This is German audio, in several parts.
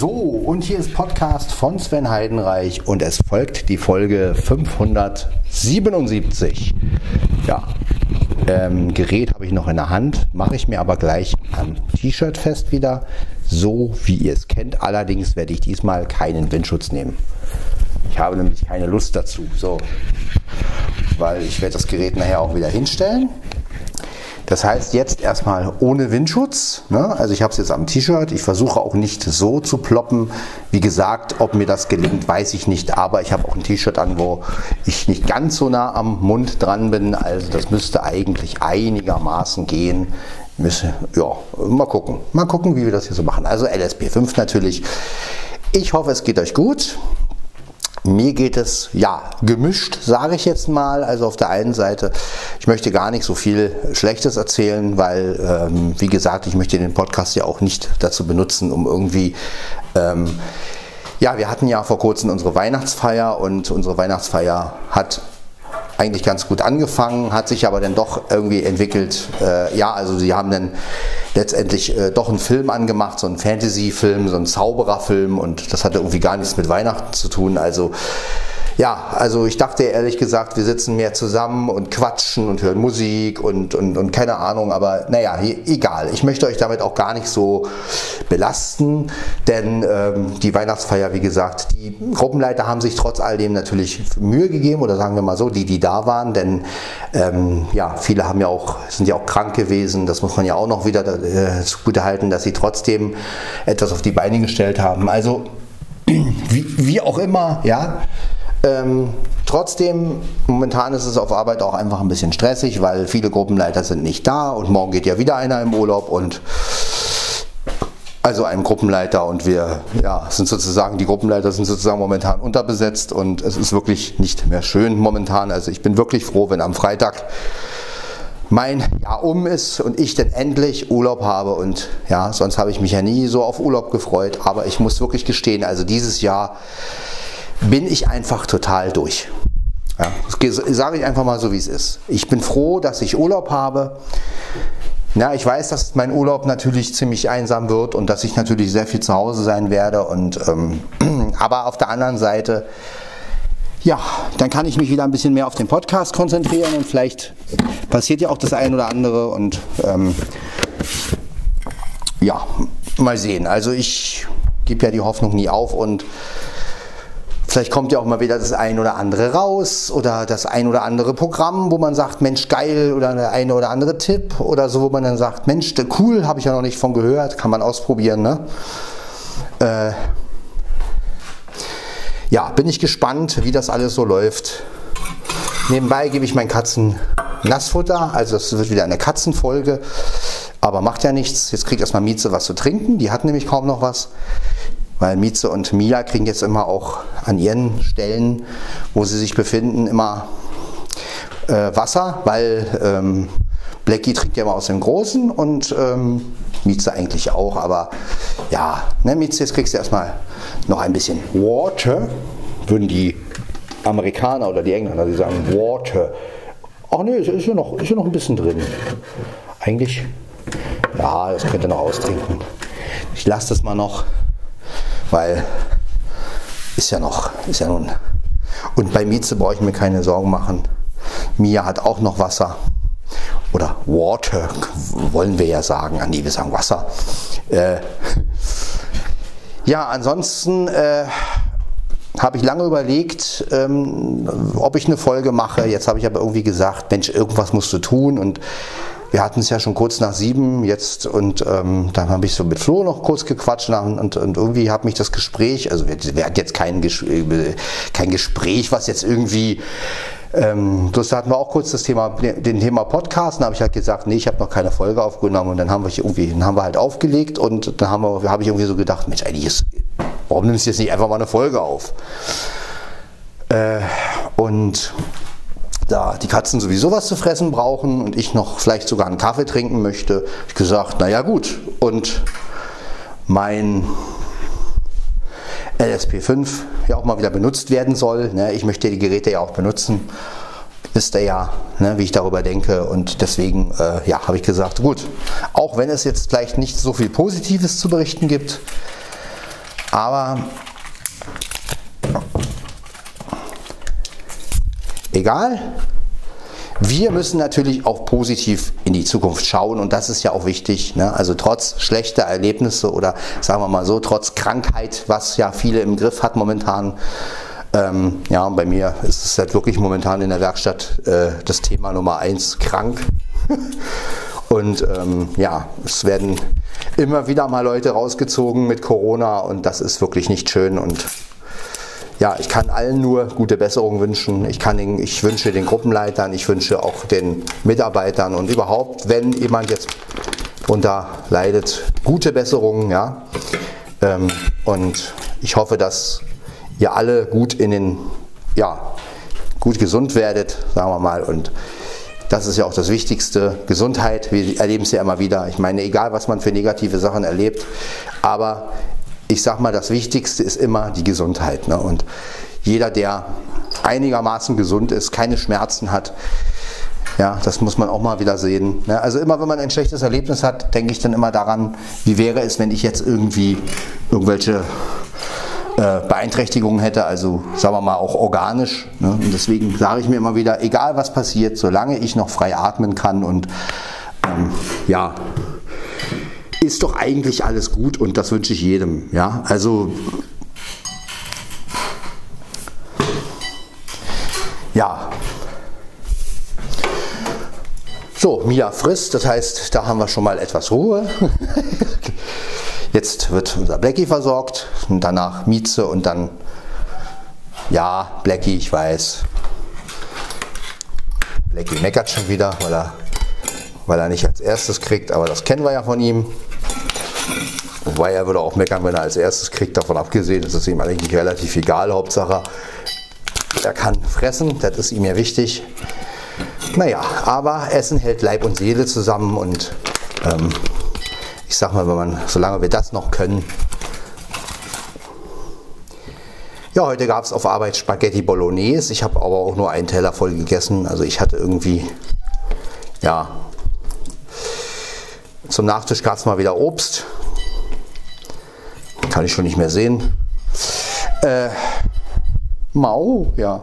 So, und hier ist Podcast von Sven Heidenreich und es folgt die Folge 577. Ja, ähm, Gerät habe ich noch in der Hand, mache ich mir aber gleich am T-Shirt fest wieder, so wie ihr es kennt. Allerdings werde ich diesmal keinen Windschutz nehmen. Ich habe nämlich keine Lust dazu. So, weil ich werde das Gerät nachher auch wieder hinstellen. Das heißt jetzt erstmal ohne Windschutz. Ne? Also ich habe es jetzt am T-Shirt. Ich versuche auch nicht so zu ploppen. Wie gesagt, ob mir das gelingt, weiß ich nicht. Aber ich habe auch ein T-Shirt an, wo ich nicht ganz so nah am Mund dran bin. Also das müsste eigentlich einigermaßen gehen. Ja, mal gucken. Mal gucken, wie wir das hier so machen. Also LSP5 natürlich. Ich hoffe, es geht euch gut. Mir geht es ja gemischt, sage ich jetzt mal. Also auf der einen Seite, ich möchte gar nicht so viel Schlechtes erzählen, weil, ähm, wie gesagt, ich möchte den Podcast ja auch nicht dazu benutzen, um irgendwie ähm, ja, wir hatten ja vor kurzem unsere Weihnachtsfeier und unsere Weihnachtsfeier hat eigentlich ganz gut angefangen, hat sich aber dann doch irgendwie entwickelt. Äh, ja, also sie haben dann letztendlich äh, doch einen Film angemacht, so einen Fantasy-Film, so einen Zaubererfilm und das hatte irgendwie gar nichts mit Weihnachten zu tun. Also ja, also ich dachte ehrlich gesagt, wir sitzen mehr zusammen und quatschen und hören Musik und, und, und keine Ahnung, aber naja, egal. Ich möchte euch damit auch gar nicht so belasten, denn ähm, die Weihnachtsfeier, wie gesagt, die Gruppenleiter haben sich trotz all dem natürlich Mühe gegeben oder sagen wir mal so, die, die da waren, denn ähm, ja, viele haben ja auch, sind ja auch krank gewesen, das muss man ja auch noch wieder äh, zugute halten, dass sie trotzdem etwas auf die Beine gestellt haben. Also wie, wie auch immer, ja. Ähm, trotzdem, momentan ist es auf Arbeit auch einfach ein bisschen stressig, weil viele Gruppenleiter sind nicht da und morgen geht ja wieder einer im Urlaub und also ein Gruppenleiter und wir ja, sind sozusagen, die Gruppenleiter sind sozusagen momentan unterbesetzt und es ist wirklich nicht mehr schön momentan. Also ich bin wirklich froh, wenn am Freitag mein Jahr um ist und ich dann endlich Urlaub habe und ja, sonst habe ich mich ja nie so auf Urlaub gefreut, aber ich muss wirklich gestehen, also dieses Jahr bin ich einfach total durch. Ja, das sage ich einfach mal so, wie es ist. Ich bin froh, dass ich Urlaub habe. Ja, ich weiß, dass mein Urlaub natürlich ziemlich einsam wird und dass ich natürlich sehr viel zu Hause sein werde. Und, ähm, aber auf der anderen Seite, ja, dann kann ich mich wieder ein bisschen mehr auf den Podcast konzentrieren und vielleicht passiert ja auch das ein oder andere. Und ähm, ja, mal sehen. Also ich gebe ja die Hoffnung nie auf und Vielleicht kommt ja auch mal wieder das ein oder andere raus oder das ein oder andere Programm, wo man sagt, Mensch, geil oder der eine oder andere Tipp oder so, wo man dann sagt, Mensch, cool, habe ich ja noch nicht von gehört, kann man ausprobieren. Ne? Äh, ja, bin ich gespannt, wie das alles so läuft. Nebenbei gebe ich meinen Katzen Nassfutter, also es wird wieder eine Katzenfolge, aber macht ja nichts. Jetzt kriegt erstmal Mieze was zu trinken, die hat nämlich kaum noch was weil Mieze und Mia kriegen jetzt immer auch an ihren Stellen, wo sie sich befinden, immer äh, Wasser, weil ähm, Blackie trinkt ja immer aus dem Großen und ähm, Mieze eigentlich auch, aber ja, ne, Mieze, jetzt kriegst du erstmal noch ein bisschen Water, würden die Amerikaner oder die Engländer, die sagen Water. Ach ne, ist ja noch, ist ja noch ein bisschen drin. Eigentlich, ja, das könnt ihr noch austrinken. Ich lasse das mal noch weil ist ja noch, ist ja nun. Und bei Mieze brauche ich mir keine Sorgen machen. Mia hat auch noch Wasser. Oder Water, wollen wir ja sagen. Ah, nee, wir sagen Wasser. Äh, ja, ansonsten äh, habe ich lange überlegt, ähm, ob ich eine Folge mache. Jetzt habe ich aber irgendwie gesagt, Mensch, irgendwas musst du tun. Und wir hatten es ja schon kurz nach sieben jetzt und ähm, dann habe ich so mit Flo noch kurz gequatscht und, und, und irgendwie hat mich das Gespräch, also wir, wir hatten jetzt kein, äh, kein Gespräch, was jetzt irgendwie ähm, bloß da hatten wir auch kurz das Thema, den Thema Podcast. Da habe ich halt gesagt, nee, ich habe noch keine Folge aufgenommen. Und dann haben wir irgendwie, dann haben wir halt aufgelegt und dann haben wir, habe ich irgendwie so gedacht, Mensch, eigentlich ist, warum nimmst du jetzt nicht einfach mal eine Folge auf? Äh, und da die Katzen sowieso was zu fressen brauchen und ich noch vielleicht sogar einen Kaffee trinken möchte, ich gesagt, naja gut. Und mein LSP5 ja auch mal wieder benutzt werden soll. Ne? Ich möchte die Geräte ja auch benutzen. Wisst ihr ja, ne, wie ich darüber denke. Und deswegen äh, ja, habe ich gesagt, gut, auch wenn es jetzt vielleicht nicht so viel Positives zu berichten gibt, Aber egal. Wir müssen natürlich auch positiv in die Zukunft schauen und das ist ja auch wichtig. Ne? Also trotz schlechter Erlebnisse oder sagen wir mal so, trotz Krankheit, was ja viele im Griff hat momentan. Ähm, ja, bei mir ist es halt wirklich momentan in der Werkstatt äh, das Thema Nummer eins, krank. und ähm, ja, es werden immer wieder mal Leute rausgezogen mit Corona und das ist wirklich nicht schön und ja, ich kann allen nur gute Besserung wünschen. Ich, kann den, ich wünsche den Gruppenleitern, ich wünsche auch den Mitarbeitern und überhaupt, wenn jemand jetzt darunter leidet, gute Besserungen. Ja? Ähm, und ich hoffe, dass ihr alle gut in den, ja, gut gesund werdet, sagen wir mal. Und das ist ja auch das Wichtigste. Gesundheit, wir erleben es ja immer wieder. Ich meine, egal was man für negative Sachen erlebt, aber ich sag mal, das Wichtigste ist immer die Gesundheit. Ne? Und jeder, der einigermaßen gesund ist, keine Schmerzen hat, ja, das muss man auch mal wieder sehen. Ne? Also immer, wenn man ein schlechtes Erlebnis hat, denke ich dann immer daran, wie wäre es, wenn ich jetzt irgendwie irgendwelche äh, Beeinträchtigungen hätte, also sagen wir mal auch organisch. Ne? Und deswegen sage ich mir immer wieder, egal was passiert, solange ich noch frei atmen kann und ähm, ja, ist doch eigentlich alles gut und das wünsche ich jedem. Ja, also ja. So, Mia frisst, das heißt, da haben wir schon mal etwas Ruhe. Jetzt wird unser Blackie versorgt und danach Mieze und dann, ja, Blackie, ich weiß. Blackie meckert schon wieder, weil er, weil er nicht als erstes kriegt, aber das kennen wir ja von ihm. Wobei er würde auch meckern, wenn er als erstes kriegt. Davon abgesehen ist es ihm eigentlich relativ egal. Hauptsache, er kann fressen, das ist ihm ja wichtig. Naja, aber Essen hält Leib und Seele zusammen und ähm, ich sag mal, wenn man, solange wir das noch können. Ja, heute gab es auf Arbeit Spaghetti Bolognese. Ich habe aber auch nur einen Teller voll gegessen. Also ich hatte irgendwie, ja, zum Nachtisch gab es mal wieder Obst kann ich schon nicht mehr sehen. Äh, Mau, ja.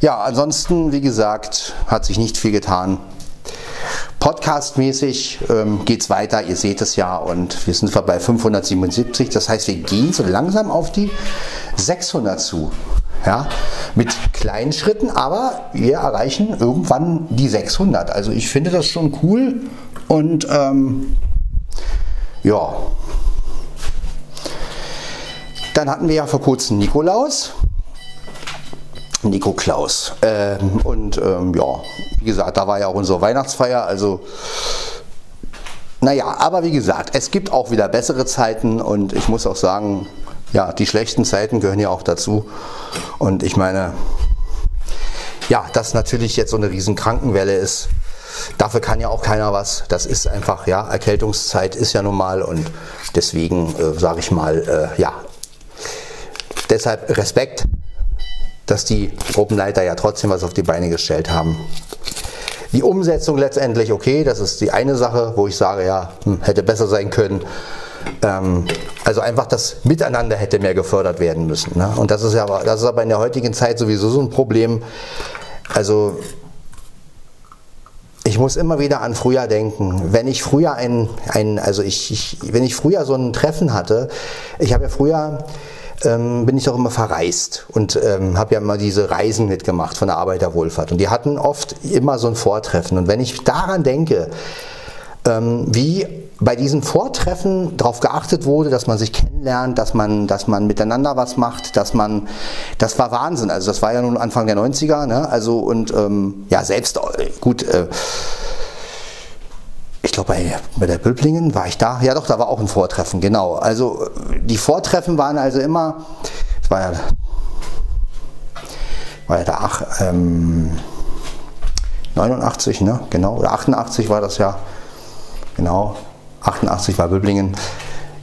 Ja, ansonsten, wie gesagt, hat sich nicht viel getan. Podcastmäßig ähm, geht es weiter, ihr seht es ja, und wir sind bei 577. Das heißt, wir gehen so langsam auf die 600 zu. Ja, mit kleinen Schritten, aber wir erreichen irgendwann die 600. Also ich finde das schon cool und ähm, ja, dann hatten wir ja vor kurzem Nikolaus. Nico Klaus. Ähm, und ähm, ja, wie gesagt, da war ja auch unsere Weihnachtsfeier. Also, naja, aber wie gesagt, es gibt auch wieder bessere Zeiten und ich muss auch sagen, ja, die schlechten Zeiten gehören ja auch dazu. Und ich meine, ja, dass natürlich jetzt so eine riesen Krankenwelle ist, dafür kann ja auch keiner was. Das ist einfach, ja, Erkältungszeit ist ja normal und deswegen äh, sage ich mal, äh, ja, Deshalb Respekt, dass die Gruppenleiter ja trotzdem was auf die Beine gestellt haben. Die Umsetzung letztendlich okay, das ist die eine Sache, wo ich sage, ja, hm, hätte besser sein können. Ähm, also einfach das Miteinander hätte mehr gefördert werden müssen. Ne? Und das ist, ja, das ist aber in der heutigen Zeit sowieso so ein Problem. Also ich muss immer wieder an früher denken. Wenn ich früher ein, ein also ich, ich, wenn ich früher so ein Treffen hatte, ich habe ja früher ähm, bin ich auch immer verreist und ähm, habe ja immer diese Reisen mitgemacht von der Arbeiterwohlfahrt. Und die hatten oft immer so ein Vortreffen. Und wenn ich daran denke, ähm, wie bei diesen Vortreffen darauf geachtet wurde, dass man sich kennenlernt, dass man, dass man miteinander was macht, dass man, das war Wahnsinn. Also das war ja nun Anfang der 90er, ne? Also und ähm, ja, selbst äh, gut. Äh, ich glaube, bei, bei der Böblingen war ich da. Ja, doch, da war auch ein Vortreffen, genau. Also die Vortreffen waren also immer, es war ja, war ja da ach, ähm, 89, ne? Genau, oder 88 war das ja. Genau, 88 war Böblingen.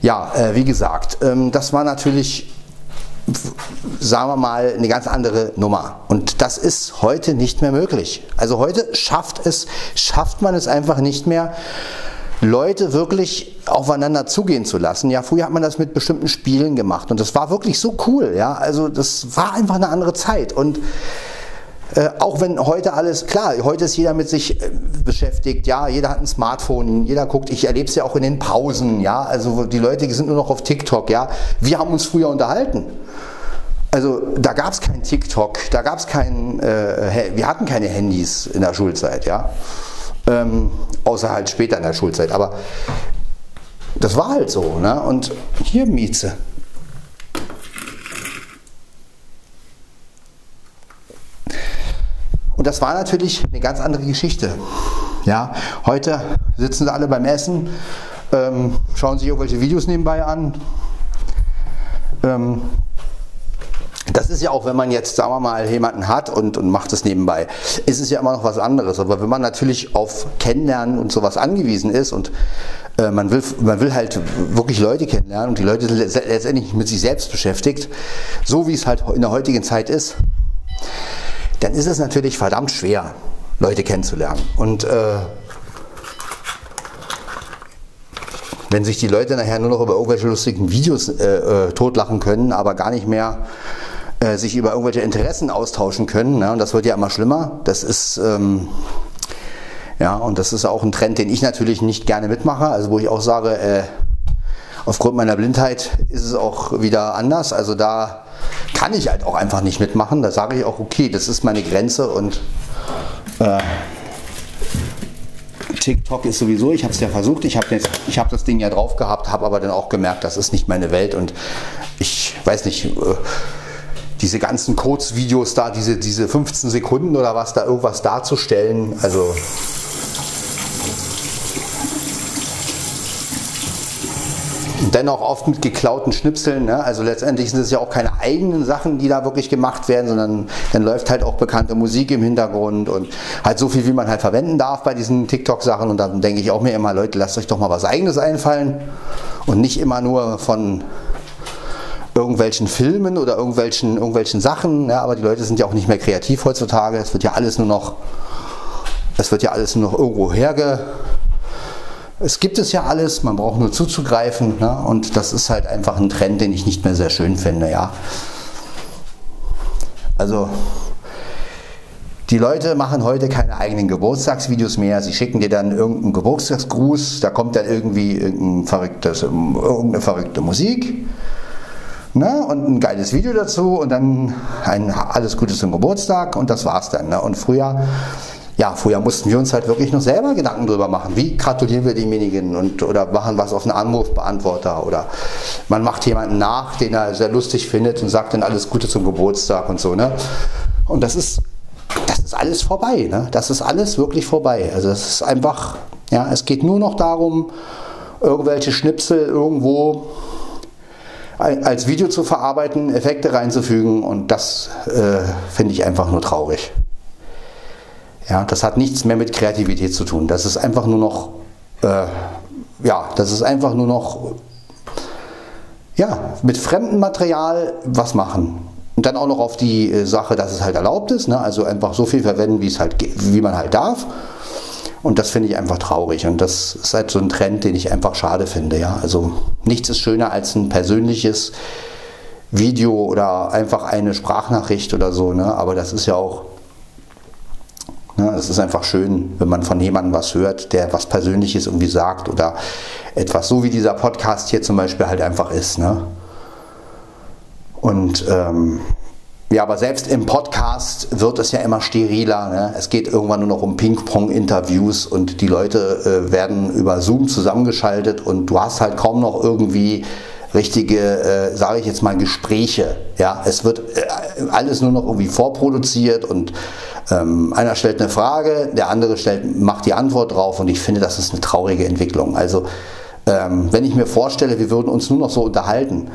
Ja, äh, wie gesagt, ähm, das war natürlich sagen wir mal, eine ganz andere Nummer. Und das ist heute nicht mehr möglich. Also heute schafft es, schafft man es einfach nicht mehr, Leute wirklich aufeinander zugehen zu lassen. Ja, früher hat man das mit bestimmten Spielen gemacht und das war wirklich so cool. Ja, also das war einfach eine andere Zeit und äh, auch wenn heute alles, klar, heute ist jeder mit sich äh, beschäftigt, ja, jeder hat ein Smartphone, jeder guckt, ich erlebe es ja auch in den Pausen, ja, also die Leute sind nur noch auf TikTok, ja. Wir haben uns früher unterhalten. Also da gab es kein TikTok, da gab es kein, äh, wir hatten keine Handys in der Schulzeit, ja. Ähm, außer halt später in der Schulzeit. Aber das war halt so. Ne? Und hier Mieze. Das war natürlich eine ganz andere Geschichte. Ja, heute sitzen sie alle beim Essen, ähm, schauen sich irgendwelche Videos nebenbei an. Ähm, das ist ja auch, wenn man jetzt, sagen wir mal, jemanden hat und, und macht es nebenbei, ist es ja immer noch was anderes. Aber wenn man natürlich auf Kennenlernen und sowas angewiesen ist und äh, man, will, man will halt wirklich Leute kennenlernen und die Leute sind letztendlich mit sich selbst beschäftigt, so wie es halt in der heutigen Zeit ist, dann ist es natürlich verdammt schwer, Leute kennenzulernen. Und äh, wenn sich die Leute nachher nur noch über irgendwelche lustigen Videos äh, äh, totlachen können, aber gar nicht mehr äh, sich über irgendwelche Interessen austauschen können. Ne? Und das wird ja immer schlimmer. Das ist ähm, ja und das ist auch ein Trend, den ich natürlich nicht gerne mitmache. Also wo ich auch sage, äh, aufgrund meiner Blindheit ist es auch wieder anders. Also da kann ich halt auch einfach nicht mitmachen. Da sage ich auch, okay, das ist meine Grenze und äh, TikTok ist sowieso, ich habe es ja versucht, ich habe hab das Ding ja drauf gehabt, habe aber dann auch gemerkt, das ist nicht meine Welt und ich weiß nicht, äh, diese ganzen Kurzvideos da, diese, diese 15 Sekunden oder was, da irgendwas darzustellen, also dennoch oft mit geklauten Schnipseln. Ne? Also letztendlich sind es ja auch keine eigenen Sachen, die da wirklich gemacht werden, sondern dann läuft halt auch bekannte Musik im Hintergrund und halt so viel, wie man halt verwenden darf bei diesen TikTok-Sachen. Und dann denke ich auch mir immer, Leute, lasst euch doch mal was eigenes einfallen und nicht immer nur von irgendwelchen Filmen oder irgendwelchen, irgendwelchen Sachen. Ja, aber die Leute sind ja auch nicht mehr kreativ heutzutage. Es wird ja alles nur noch, es wird ja alles nur noch irgendwo herge. Es gibt es ja alles, man braucht nur zuzugreifen. Ne? Und das ist halt einfach ein Trend, den ich nicht mehr sehr schön finde. Ja. Also die Leute machen heute keine eigenen Geburtstagsvideos mehr. Sie schicken dir dann irgendeinen Geburtstagsgruß, da kommt dann irgendwie irgendein verrücktes, irgendeine verrückte Musik. Ne? Und ein geiles Video dazu und dann ein alles Gute zum Geburtstag und das war's dann. Ne? Und früher, ja, früher mussten wir uns halt wirklich noch selber Gedanken drüber machen. Wie gratulieren wir demjenigen und oder machen was auf einen Anrufbeantworter oder man macht jemanden nach, den er sehr lustig findet und sagt dann alles Gute zum Geburtstag und so. Ne? Und das ist, das ist alles vorbei. Ne? Das ist alles wirklich vorbei. Also es ist einfach, ja, es geht nur noch darum, irgendwelche Schnipsel irgendwo als Video zu verarbeiten, Effekte reinzufügen und das äh, finde ich einfach nur traurig. Ja, das hat nichts mehr mit Kreativität zu tun. Das ist einfach nur noch, äh, ja, das ist einfach nur noch, ja, mit fremdem Material was machen. Und dann auch noch auf die äh, Sache, dass es halt erlaubt ist, ne? also einfach so viel verwenden, wie es halt, wie man halt darf. Und das finde ich einfach traurig. Und das ist halt so ein Trend, den ich einfach schade finde. Ja? Also nichts ist schöner als ein persönliches Video oder einfach eine Sprachnachricht oder so. Ne? Aber das ist ja auch, ne? es ist einfach schön, wenn man von jemandem was hört, der was Persönliches irgendwie sagt oder etwas, so wie dieser Podcast hier zum Beispiel halt einfach ist. Ne? Und ähm, ja, aber selbst im Podcast wird es ja immer steriler. Ne? Es geht irgendwann nur noch um Ping-Pong-Interviews und die Leute äh, werden über Zoom zusammengeschaltet und du hast halt kaum noch irgendwie richtige, äh, sage ich jetzt mal, Gespräche. Ja, es wird äh, alles nur noch irgendwie vorproduziert und ähm, einer stellt eine Frage, der andere stellt, macht die Antwort drauf und ich finde, das ist eine traurige Entwicklung. Also ähm, wenn ich mir vorstelle, wir würden uns nur noch so unterhalten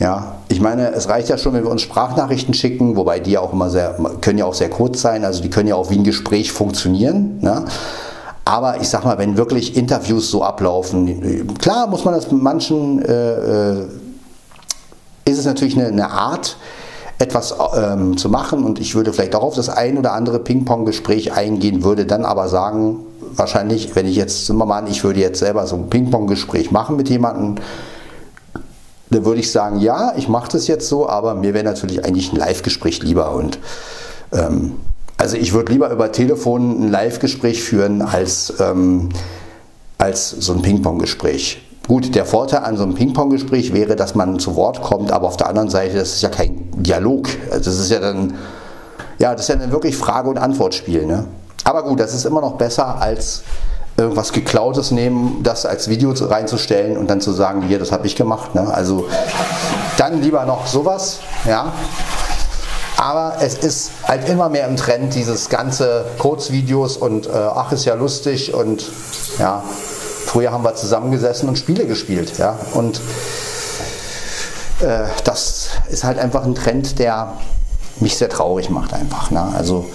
ja, ich meine, es reicht ja schon, wenn wir uns Sprachnachrichten schicken, wobei die auch immer sehr, können ja auch sehr kurz sein, also die können ja auch wie ein Gespräch funktionieren. Ne? Aber ich sag mal, wenn wirklich Interviews so ablaufen, klar muss man das manchen, äh, äh, ist es natürlich eine, eine Art, etwas ähm, zu machen und ich würde vielleicht auch auf das ein oder andere Ping-Pong-Gespräch eingehen, würde dann aber sagen, wahrscheinlich, wenn ich jetzt, an, ich würde jetzt selber so ein Ping-Pong-Gespräch machen mit jemandem, dann würde ich sagen, ja, ich mache das jetzt so, aber mir wäre natürlich eigentlich ein Live-Gespräch lieber. Und ähm, also ich würde lieber über Telefon ein Live-Gespräch führen als, ähm, als so ein Ping-Pong-Gespräch. Gut, der Vorteil an so einem Ping-Pong-Gespräch wäre, dass man zu Wort kommt, aber auf der anderen Seite, das ist ja kein Dialog. Also das ist ja dann, ja, das ist ja dann wirklich Frage- und Antwortspiel. Ne? Aber gut, das ist immer noch besser als irgendwas Geklautes nehmen, das als Video reinzustellen und dann zu sagen, hier, das habe ich gemacht. Ne? Also dann lieber noch sowas, ja. Aber es ist halt immer mehr im Trend, dieses ganze Kurzvideos und äh, ach, ist ja lustig und ja, früher haben wir zusammengesessen und Spiele gespielt, ja. Und äh, das ist halt einfach ein Trend, der mich sehr traurig macht einfach. Ne? Also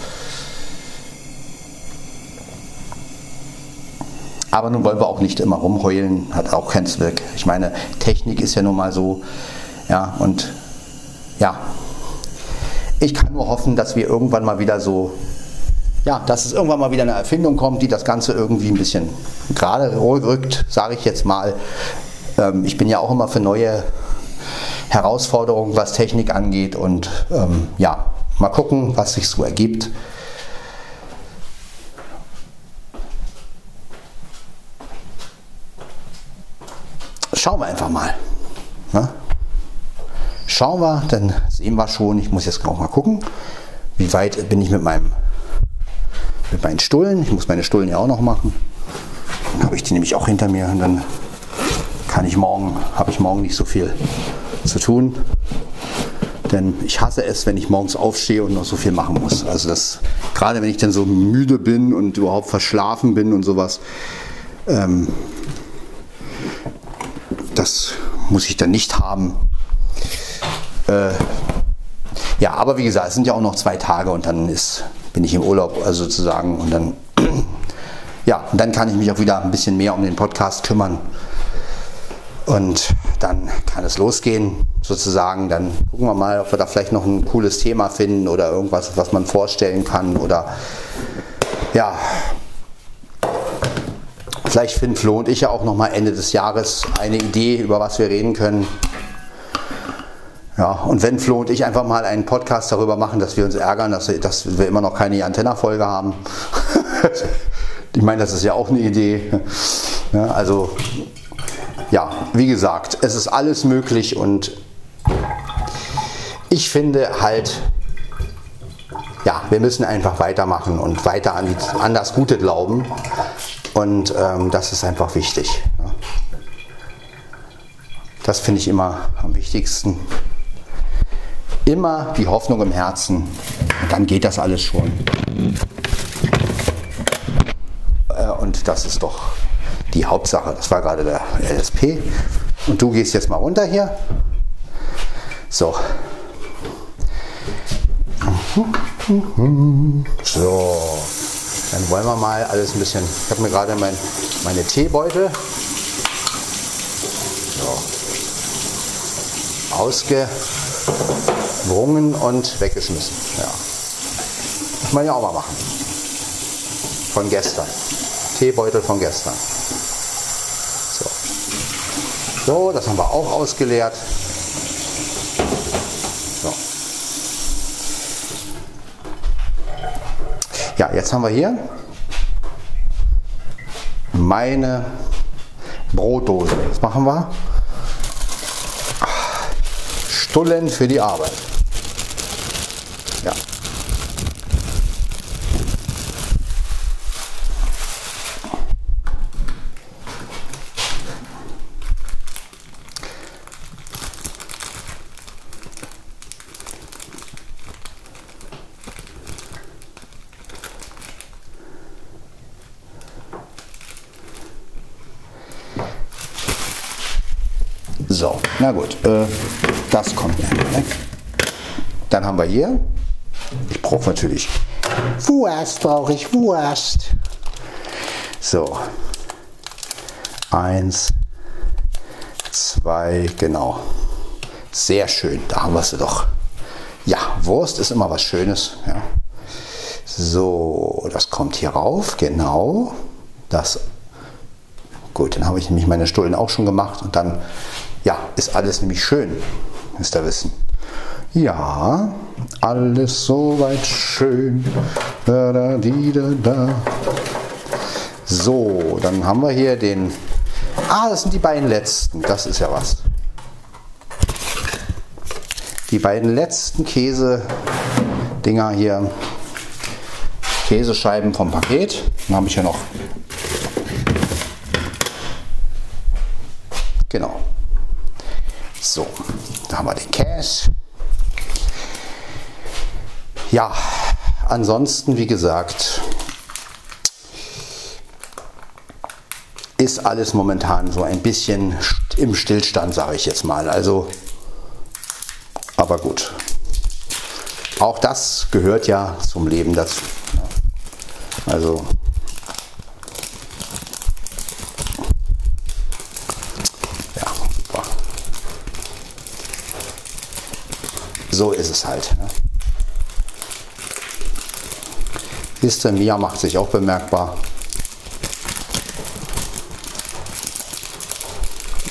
Aber nun wollen wir auch nicht immer rumheulen, hat auch keinen Zweck. Ich meine, Technik ist ja nun mal so, ja, und ja, ich kann nur hoffen, dass wir irgendwann mal wieder so, ja, dass es irgendwann mal wieder eine Erfindung kommt, die das Ganze irgendwie ein bisschen gerade rückt, sage ich jetzt mal. Ähm, ich bin ja auch immer für neue Herausforderungen, was Technik angeht und ähm, ja, mal gucken, was sich so ergibt. schauen wir einfach mal. Ne? Schauen wir, dann sehen wir schon. Ich muss jetzt auch mal gucken, wie weit bin ich mit meinem mit meinen Stullen. Ich muss meine Stullen ja auch noch machen. Dann habe ich die nämlich auch hinter mir und dann kann ich morgen, habe ich morgen nicht so viel zu tun. Denn ich hasse es, wenn ich morgens aufstehe und noch so viel machen muss. Also das, gerade wenn ich dann so müde bin und überhaupt verschlafen bin und sowas, ähm, das muss ich dann nicht haben. Äh, ja, aber wie gesagt, es sind ja auch noch zwei Tage und dann ist, bin ich im Urlaub also sozusagen und dann, ja, und dann kann ich mich auch wieder ein bisschen mehr um den Podcast kümmern. Und dann kann es losgehen, sozusagen. Dann gucken wir mal, ob wir da vielleicht noch ein cooles Thema finden oder irgendwas, was man vorstellen kann. Oder ja, Vielleicht finden Flo und ich ja auch noch mal Ende des Jahres eine Idee, über was wir reden können. Ja, und wenn Flo und ich einfach mal einen Podcast darüber machen, dass wir uns ärgern, dass wir, dass wir immer noch keine Antenna-Folge haben. ich meine, das ist ja auch eine Idee. Ja, also, ja, wie gesagt, es ist alles möglich und ich finde halt, ja, wir müssen einfach weitermachen und weiter an, an das Gute glauben. Und ähm, das ist einfach wichtig. Das finde ich immer am wichtigsten. Immer die Hoffnung im Herzen. Dann geht das alles schon. Äh, und das ist doch die Hauptsache. Das war gerade der LSP. Und du gehst jetzt mal runter hier. So. So. Dann wollen wir mal alles ein bisschen. Ich habe mir gerade mein, meine Teebeutel so, ausgewrungen und weggeschmissen. Ja. Muss man ja auch mal machen. Von gestern. Teebeutel von gestern. So. So, das haben wir auch ausgeleert. Ja, jetzt haben wir hier meine Brotdose. Was machen wir? Stullen für die Arbeit. Ja. So, na gut, äh, das kommt einfach weg. Dann haben wir hier, ich brauche natürlich Wurst, brauche ich Wurst. So, eins, zwei, genau. Sehr schön, da haben wir sie doch. Ja, Wurst ist immer was Schönes. Ja. So, das kommt hier rauf, genau. Das gut, dann habe ich nämlich meine Stullen auch schon gemacht und dann ja, ist alles nämlich schön, müsst ihr wissen. Ja, alles soweit schön. Da, da, di, da, da. So, dann haben wir hier den. Ah, das sind die beiden letzten. Das ist ja was. Die beiden letzten Käse-Dinger hier. Käsescheiben vom Paket. Dann habe ich ja noch. Genau. So, da haben wir den Käse. Ja, ansonsten, wie gesagt, ist alles momentan so ein bisschen im Stillstand, sage ich jetzt mal. Also, aber gut. Auch das gehört ja zum Leben dazu. Ne? Also, ja, super. So ist es halt. Ne? Kiste. Mia macht sich auch bemerkbar.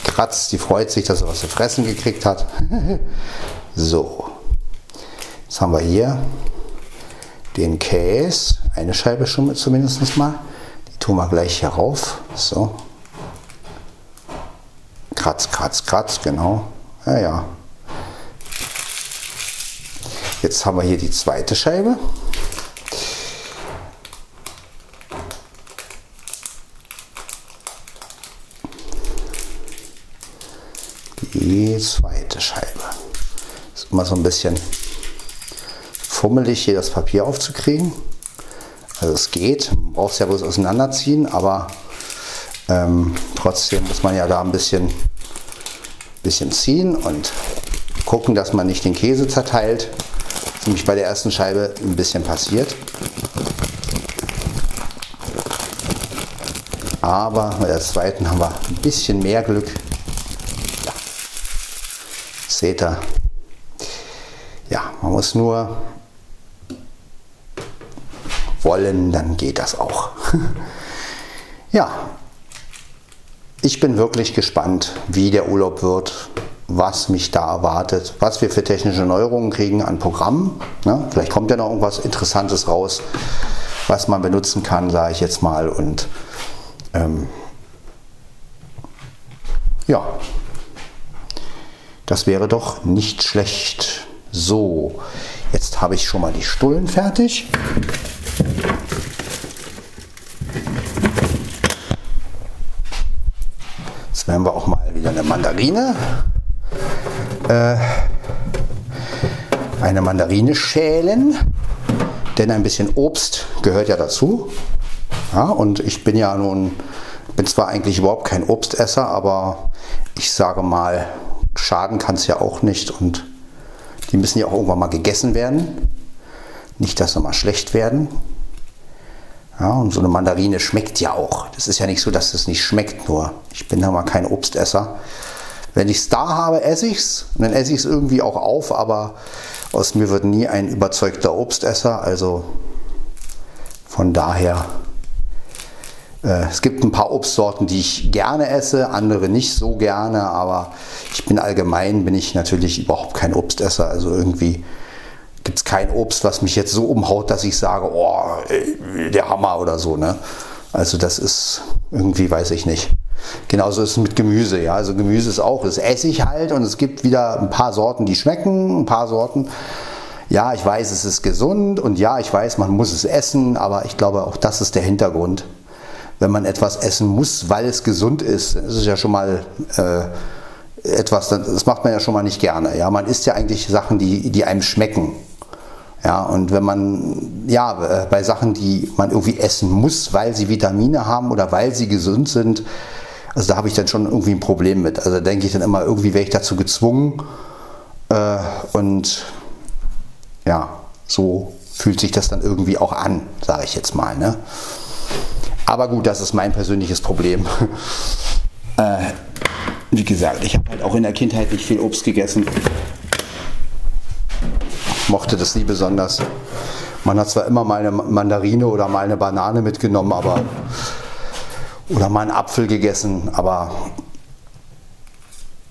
Kratzt, die freut sich, dass er was zu fressen gekriegt hat. so, jetzt haben wir hier den Käse, eine Scheibe schon zumindest mal. Die tun wir gleich hier rauf. So. Kratz, kratz, kratz, genau. Ja, ja. Jetzt haben wir hier die zweite Scheibe. die zweite Scheibe. Ist immer so ein bisschen fummelig, hier das Papier aufzukriegen. Also es geht, man braucht es ja bloß auseinanderziehen, aber ähm, trotzdem muss man ja da ein bisschen, bisschen ziehen und gucken, dass man nicht den Käse zerteilt. Das ist nämlich bei der ersten Scheibe ein bisschen passiert. Aber bei der zweiten haben wir ein bisschen mehr Glück. Seht ihr? Ja, man muss nur wollen, dann geht das auch. ja, ich bin wirklich gespannt, wie der Urlaub wird, was mich da erwartet, was wir für technische Neuerungen kriegen an Programmen. Ne? Vielleicht kommt ja noch irgendwas Interessantes raus, was man benutzen kann, sage ich jetzt mal. Und ähm, ja, das wäre doch nicht schlecht. So, jetzt habe ich schon mal die Stullen fertig. Jetzt werden wir auch mal wieder eine Mandarine. Äh, eine Mandarine schälen, denn ein bisschen Obst gehört ja dazu. Ja, und ich bin ja nun, bin zwar eigentlich überhaupt kein Obstesser, aber ich sage mal, schaden kann es ja auch nicht und die müssen ja auch irgendwann mal gegessen werden. Nicht, dass sie mal schlecht werden. Ja, und so eine Mandarine schmeckt ja auch. Das ist ja nicht so, dass es nicht schmeckt, nur ich bin da mal kein Obstesser. Wenn ich es da habe, esse ich es. Dann esse ich es irgendwie auch auf, aber aus mir wird nie ein überzeugter Obstesser. Also von daher es gibt ein paar Obstsorten, die ich gerne esse, andere nicht so gerne, aber ich bin allgemein, bin ich natürlich überhaupt kein Obstesser. Also irgendwie gibt es kein Obst, was mich jetzt so umhaut, dass ich sage, oh, der Hammer oder so. Ne? Also das ist irgendwie, weiß ich nicht. Genauso ist es mit Gemüse. Ja? Also Gemüse ist auch, das esse ich halt und es gibt wieder ein paar Sorten, die schmecken, ein paar Sorten. Ja, ich weiß, es ist gesund und ja, ich weiß, man muss es essen, aber ich glaube, auch das ist der Hintergrund wenn man etwas essen muss, weil es gesund ist, das ist ja schon mal äh, etwas, das macht man ja schon mal nicht gerne. Ja, man isst ja eigentlich Sachen, die, die einem schmecken. Ja, und wenn man, ja, äh, bei Sachen, die man irgendwie essen muss, weil sie Vitamine haben oder weil sie gesund sind, also da habe ich dann schon irgendwie ein Problem mit. Also da denke ich dann immer, irgendwie wäre ich dazu gezwungen. Äh, und ja, so fühlt sich das dann irgendwie auch an, sage ich jetzt mal. Ne? Aber gut, das ist mein persönliches Problem. äh, wie gesagt, ich habe halt auch in der Kindheit nicht viel Obst gegessen. Mochte das nie besonders. Man hat zwar immer mal eine Mandarine oder mal eine Banane mitgenommen, aber oder mal einen Apfel gegessen, aber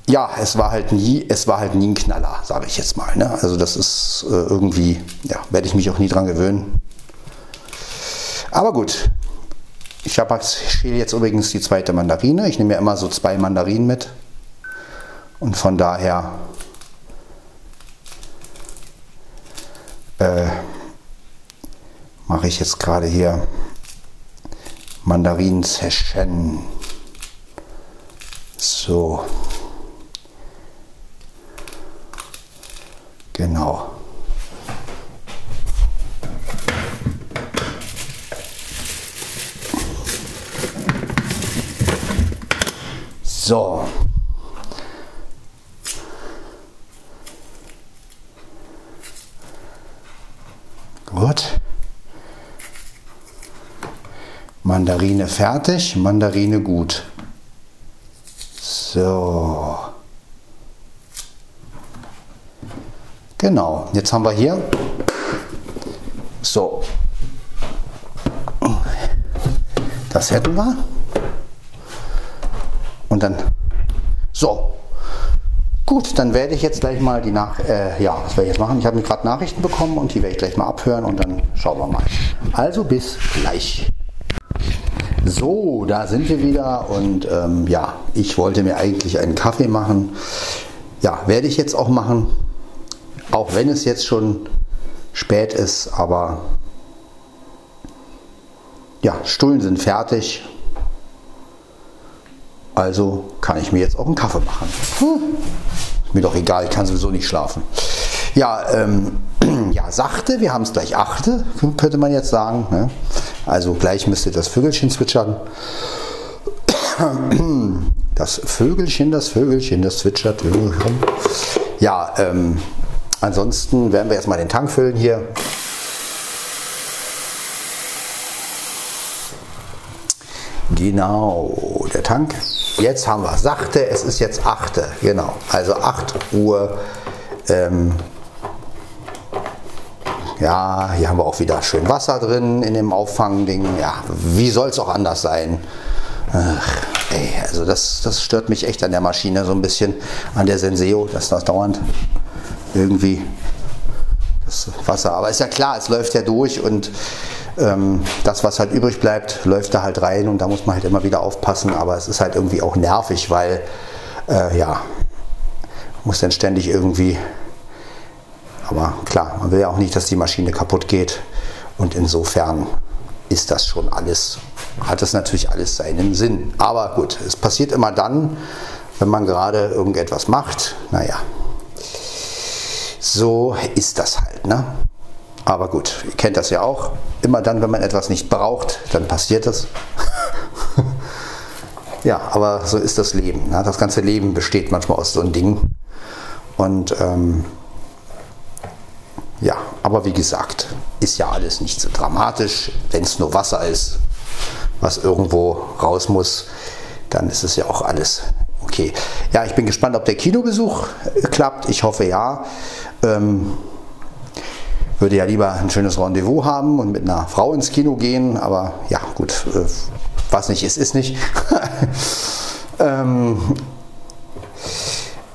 ja, es war halt nie, es war halt nie ein Knaller, sage ich jetzt mal. Ne? Also das ist äh, irgendwie, ja, werde ich mich auch nie dran gewöhnen. Aber gut, ich habe schäle jetzt übrigens die zweite Mandarine. Ich nehme ja immer so zwei Mandarinen mit und von daher äh, mache ich jetzt gerade hier Mandarin-Session. So. Genau. So. Gut. Mandarine fertig, Mandarine gut. So. Genau, jetzt haben wir hier. So. Das hätten wir. Dann. So. Gut, dann werde ich jetzt gleich mal die Nach... Äh, ja, was werde ich jetzt machen? Ich habe mir gerade Nachrichten bekommen und die werde ich gleich mal abhören und dann schauen wir mal. Also bis gleich. So, da sind wir wieder und ähm, ja, ich wollte mir eigentlich einen Kaffee machen. Ja, werde ich jetzt auch machen. Auch wenn es jetzt schon spät ist, aber ja, Stullen sind fertig. Also kann ich mir jetzt auch einen Kaffee machen. Hm. Mir doch egal, ich kann sowieso nicht schlafen. Ja, ähm, ja, sachte, wir haben es gleich achte, könnte man jetzt sagen. Ne? Also gleich müsste das Vögelchen zwitschern. Das Vögelchen, das Vögelchen, das zwitschert. Ja, ähm, Ansonsten werden wir erstmal den Tank füllen hier. Genau, der Tank. Jetzt haben wir sachte, es ist jetzt 8. Genau, also 8 Uhr. Ähm, ja, hier haben wir auch wieder schön Wasser drin in dem Auffangding. Ja, wie soll es auch anders sein? Ach, ey, also das, das stört mich echt an der Maschine so ein bisschen, an der Senseo, dass das dauernd irgendwie das Wasser. Aber ist ja klar, es läuft ja durch und das, was halt übrig bleibt, läuft da halt rein und da muss man halt immer wieder aufpassen. Aber es ist halt irgendwie auch nervig, weil äh, ja, muss dann ständig irgendwie. Aber klar, man will ja auch nicht, dass die Maschine kaputt geht und insofern ist das schon alles, hat es natürlich alles seinen Sinn. Aber gut, es passiert immer dann, wenn man gerade irgendetwas macht. Naja, so ist das halt. Ne? Aber gut, ihr kennt das ja auch. Immer dann, wenn man etwas nicht braucht, dann passiert es. ja, aber so ist das Leben. Ne? Das ganze Leben besteht manchmal aus so einem Ding. Und ähm, ja, aber wie gesagt, ist ja alles nicht so dramatisch. Wenn es nur Wasser ist, was irgendwo raus muss, dann ist es ja auch alles okay. Ja, ich bin gespannt, ob der Kinobesuch klappt. Ich hoffe ja. Ähm, würde ja lieber ein schönes Rendezvous haben und mit einer Frau ins Kino gehen, aber ja, gut, äh, was nicht ist, ist nicht. ähm,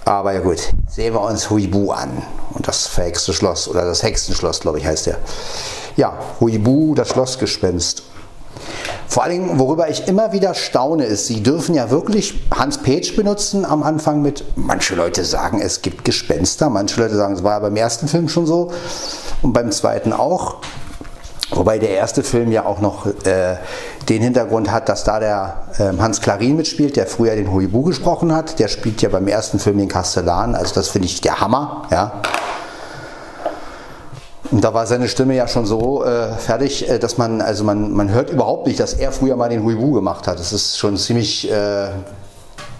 aber ja gut, sehen wir uns Huibu an und das verhexte Schloss oder das Hexenschloss, glaube ich, heißt der. Ja, Huibu, das Schlossgespenst. Vor allem, worüber ich immer wieder staune, ist, sie dürfen ja wirklich Hans Page benutzen am Anfang mit, manche Leute sagen, es gibt Gespenster, manche Leute sagen, es war ja beim ersten Film schon so und beim zweiten auch. Wobei der erste Film ja auch noch äh, den Hintergrund hat, dass da der äh, Hans Klarin mitspielt, der früher den Huibu gesprochen hat. Der spielt ja beim ersten Film den Kastellan. Also das finde ich der Hammer. Ja. Und da war seine Stimme ja schon so äh, fertig, äh, dass man, also man, man hört überhaupt nicht, dass er früher mal den Huibu gemacht hat. Das ist schon ziemlich, äh,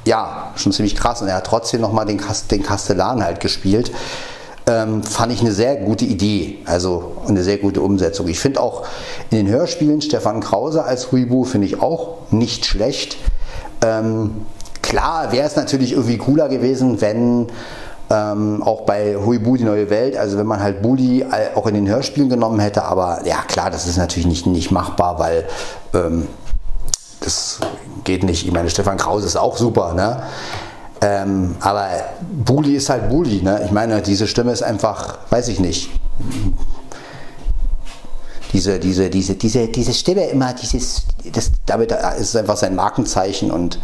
ja, schon ziemlich krass. Und er hat trotzdem nochmal den, Kast den Kastellan halt gespielt. Ähm, fand ich eine sehr gute Idee, also eine sehr gute Umsetzung. Ich finde auch in den Hörspielen Stefan Krause als Huibu finde ich auch nicht schlecht. Ähm, klar wäre es natürlich irgendwie cooler gewesen, wenn ähm, auch bei Huibu die neue Welt, also wenn man halt Bully auch in den Hörspielen genommen hätte, aber ja klar, das ist natürlich nicht, nicht machbar, weil ähm, das geht nicht. Ich meine, Stefan Krause ist auch super, ne? Ähm, aber Bully ist halt Bully, ne? Ich meine, diese Stimme ist einfach, weiß ich nicht. Diese, diese, diese, diese, diese Stimme immer, dieses, das, damit ist einfach sein Markenzeichen und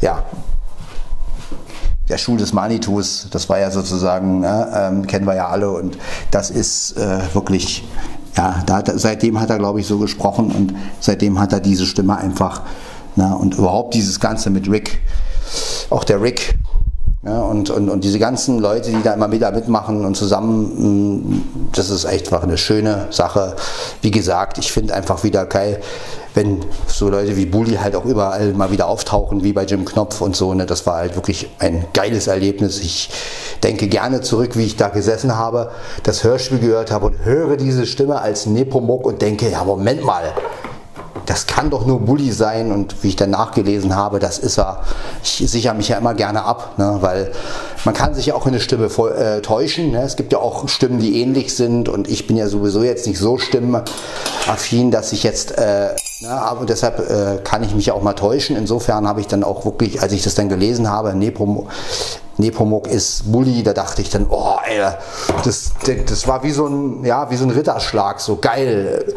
ja, der Schuh des Manitus, das war ja sozusagen, ne, ähm, kennen wir ja alle und das ist äh, wirklich, ja, da seitdem hat er, glaube ich, so gesprochen und seitdem hat er diese Stimme einfach, na, und überhaupt dieses Ganze mit Rick, auch der Rick, ja, und, und, und diese ganzen Leute, die da immer wieder mitmachen und zusammen, mm, das ist einfach eine schöne Sache. Wie gesagt, ich finde einfach wieder geil, wenn so Leute wie Bully halt auch überall mal wieder auftauchen, wie bei Jim Knopf und so. Ne? Das war halt wirklich ein geiles Erlebnis. Ich denke gerne zurück, wie ich da gesessen habe, das Hörspiel gehört habe und höre diese Stimme als Nepomuk und denke, ja, Moment mal, das kann doch nur Bully sein und wie ich dann nachgelesen habe, das ist er. Ich sichere mich ja immer gerne ab, ne, weil man kann sich ja auch in eine Stimme äh, täuschen. Ne? Es gibt ja auch Stimmen, die ähnlich sind und ich bin ja sowieso jetzt nicht so stimmenaffin, dass ich jetzt, äh, ne, aber deshalb äh, kann ich mich ja auch mal täuschen. Insofern habe ich dann auch wirklich, als ich das dann gelesen habe, Nepomuk, Nepomuk ist Bully, da dachte ich dann, oh, ey, das, das war wie so ein, ja, wie so ein Ritterschlag, so geil,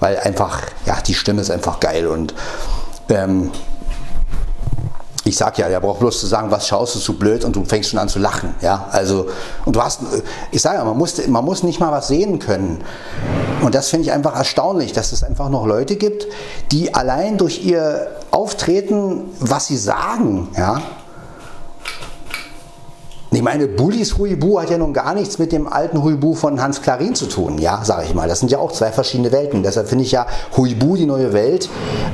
weil einfach, ja, die Stimme ist einfach geil und ähm, ich sag ja, der braucht bloß zu sagen, was schaust du zu blöd und du fängst schon an zu lachen, ja, also und du hast, ich sage ja, man muss, man muss nicht mal was sehen können. Und das finde ich einfach erstaunlich, dass es einfach noch Leute gibt, die allein durch ihr Auftreten, was sie sagen, ja, ich meine, Bullis Huibu hat ja nun gar nichts mit dem alten Huibu von Hans Klarin zu tun, ja, sage ich mal. Das sind ja auch zwei verschiedene Welten. Deshalb finde ich ja Huibu, die neue Welt,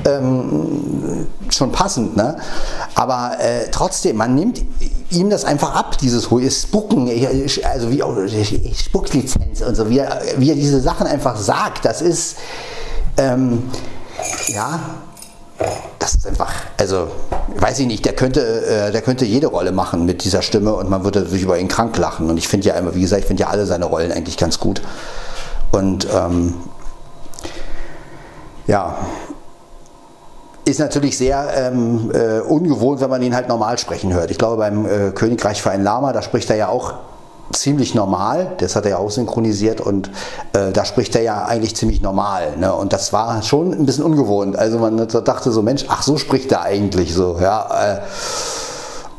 ähm, schon passend. Ne? Aber äh, trotzdem, man nimmt ihm das einfach ab, dieses Hui, Spucken, also wie Spucklizenz und so, wie er, wie er diese Sachen einfach sagt. Das ist, ähm, ja, das ist einfach, also weiß ich nicht, der könnte, äh, der könnte jede Rolle machen mit dieser Stimme und man würde sich über ihn krank lachen. Und ich finde ja immer, wie gesagt, ich finde ja alle seine Rollen eigentlich ganz gut. Und ähm, ja, ist natürlich sehr ähm, äh, ungewohnt, wenn man ihn halt normal sprechen hört. Ich glaube, beim äh, Königreich für ein Lama, da spricht er ja auch ziemlich normal, das hat er ja auch synchronisiert und äh, da spricht er ja eigentlich ziemlich normal. Ne? Und das war schon ein bisschen ungewohnt. Also man dachte so, Mensch, ach so spricht er eigentlich so. Ja, äh,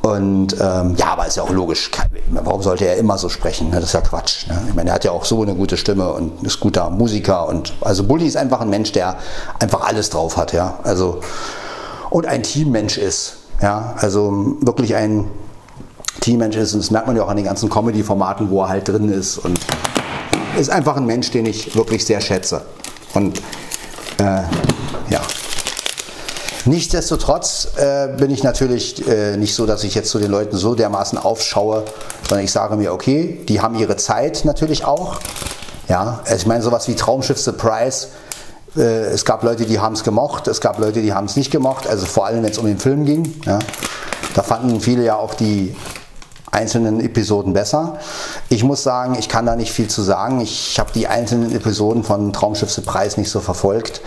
und ähm, ja, aber ist ja auch logisch. Warum sollte er immer so sprechen? Ne? Das ist ja Quatsch. Ne? Ich meine, er hat ja auch so eine gute Stimme und ist guter Musiker. Und also Bully ist einfach ein Mensch, der einfach alles drauf hat, ja. Also und ein Teammensch ist. Ja, also wirklich ein Teammensch ist. Und das merkt man ja auch an den ganzen Comedy-Formaten, wo er halt drin ist. Und ist einfach ein Mensch, den ich wirklich sehr schätze. Und äh, ja. Nichtsdestotrotz äh, bin ich natürlich äh, nicht so, dass ich jetzt zu den Leuten so dermaßen aufschaue, sondern ich sage mir, okay, die haben ihre Zeit natürlich auch. Ja, ich meine, sowas wie Traumschiff Surprise. Äh, es gab Leute, die haben es gemocht, es gab Leute, die haben es nicht gemocht, also vor allem, wenn es um den Film ging. Ja. Da fanden viele ja auch die einzelnen Episoden besser. Ich muss sagen, ich kann da nicht viel zu sagen. Ich habe die einzelnen Episoden von Traumschiff Surprise nicht so verfolgt.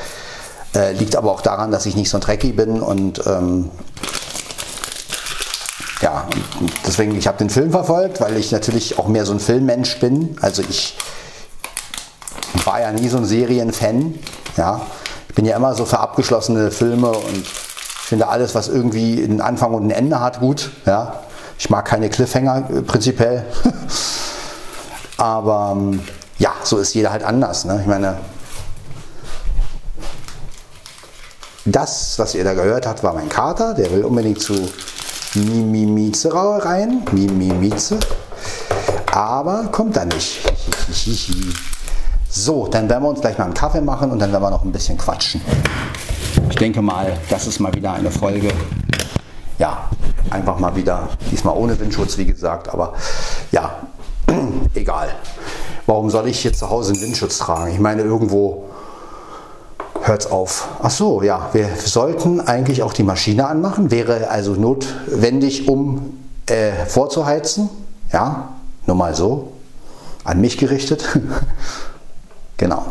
Äh, liegt aber auch daran, dass ich nicht so ein Trekkie bin und ähm, ja, deswegen, ich habe den Film verfolgt, weil ich natürlich auch mehr so ein Filmmensch bin. Also ich war ja nie so ein Serienfan. Ja. Ich bin ja immer so für abgeschlossene Filme und finde alles, was irgendwie einen Anfang und ein Ende hat, gut. Ja. Ich mag keine Cliffhanger äh, prinzipiell. Aber ähm, ja, so ist jeder halt anders. Ne? Ich meine, das, was ihr da gehört habt, war mein Kater. Der will unbedingt zu Mimimize rein. Mimimize. Aber kommt da nicht. So, dann werden wir uns gleich mal einen Kaffee machen und dann werden wir noch ein bisschen quatschen. Ich denke mal, das ist mal wieder eine Folge. Einfach mal wieder, diesmal ohne Windschutz, wie gesagt, aber ja, egal. Warum soll ich jetzt zu Hause einen Windschutz tragen? Ich meine, irgendwo hört es auf. Ach so, ja, wir sollten eigentlich auch die Maschine anmachen, wäre also notwendig, um äh, vorzuheizen. Ja, nur mal so, an mich gerichtet. genau.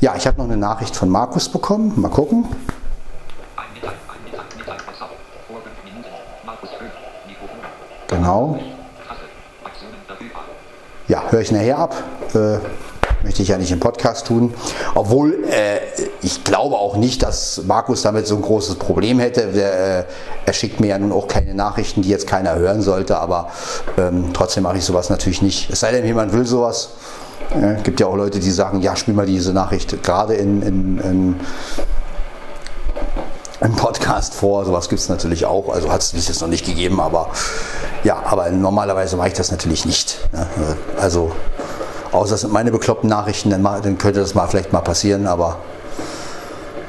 Ja, ich habe noch eine Nachricht von Markus bekommen. Mal gucken. Genau. Ja, höre ich nachher ab. Äh, möchte ich ja nicht im Podcast tun. Obwohl äh, ich glaube auch nicht, dass Markus damit so ein großes Problem hätte. Der, äh, er schickt mir ja nun auch keine Nachrichten, die jetzt keiner hören sollte, aber ähm, trotzdem mache ich sowas natürlich nicht. Es sei denn, jemand will sowas. Es gibt ja auch Leute, die sagen, ja, spiel mal diese Nachricht gerade in, in, in im Podcast vor. Sowas gibt es natürlich auch. Also hat es bis jetzt noch nicht gegeben, aber ja, aber normalerweise mache ich das natürlich nicht. Ne? Also außer es sind meine bekloppten Nachrichten, dann, dann könnte das mal vielleicht mal passieren, aber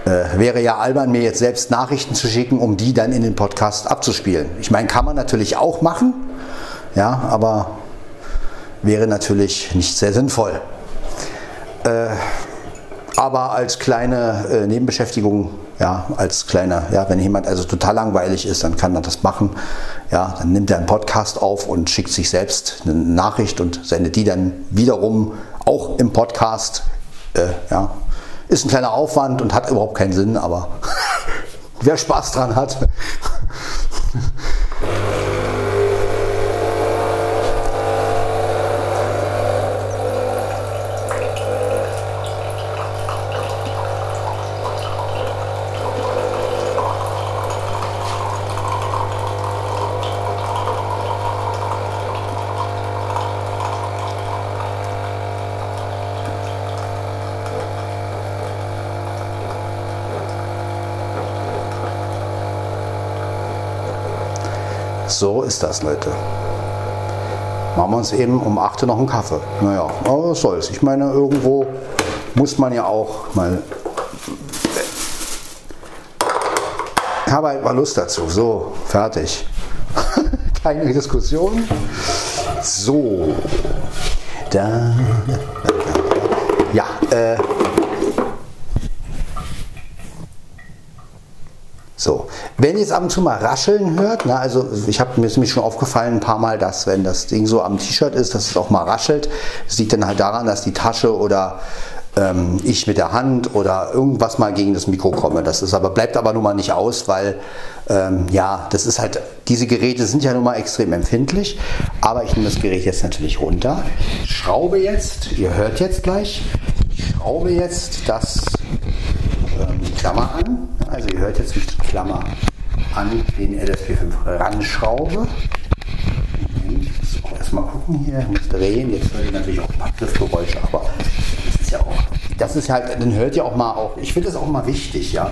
äh, wäre ja albern, mir jetzt selbst Nachrichten zu schicken, um die dann in den Podcast abzuspielen. Ich meine, kann man natürlich auch machen, ja, aber wäre natürlich nicht sehr sinnvoll. Äh, aber als kleine äh, Nebenbeschäftigung, ja, als kleiner, ja, wenn jemand also total langweilig ist, dann kann er das machen. Ja, dann nimmt er einen Podcast auf und schickt sich selbst eine Nachricht und sendet die dann wiederum auch im Podcast. Äh, ja, ist ein kleiner Aufwand und hat überhaupt keinen Sinn, aber wer Spaß dran hat. So ist das, Leute. Machen wir uns eben um 8 Uhr noch einen Kaffee. Naja, aber was soll's. Ich meine, irgendwo muss man ja auch mal. Ich habe halt mal Lust dazu. So, fertig. Keine Diskussion. So. Da. Ja, äh. So, wenn ihr jetzt ab und zu mal rascheln hört, na, also ich habe mir ist nämlich schon aufgefallen ein paar Mal, dass wenn das Ding so am T-Shirt ist, dass es auch mal raschelt. Das liegt dann halt daran, dass die Tasche oder ähm, ich mit der Hand oder irgendwas mal gegen das Mikro komme. Das ist aber bleibt aber nun mal nicht aus, weil ähm, ja, das ist halt diese Geräte sind ja nun mal extrem empfindlich. Aber ich nehme das Gerät jetzt natürlich runter, schraube jetzt, ihr hört jetzt gleich, ich schraube jetzt das ähm, die Klammer an. Also ihr hört jetzt, ich die Klammer an den LSP5 ranschraube. So, erstmal gucken hier, ich muss drehen. Jetzt höre ich natürlich auch ein paar Griffgeräusche, aber das ist ja auch, das ist halt, dann hört ihr auch mal auch, ich finde das auch mal wichtig, ja.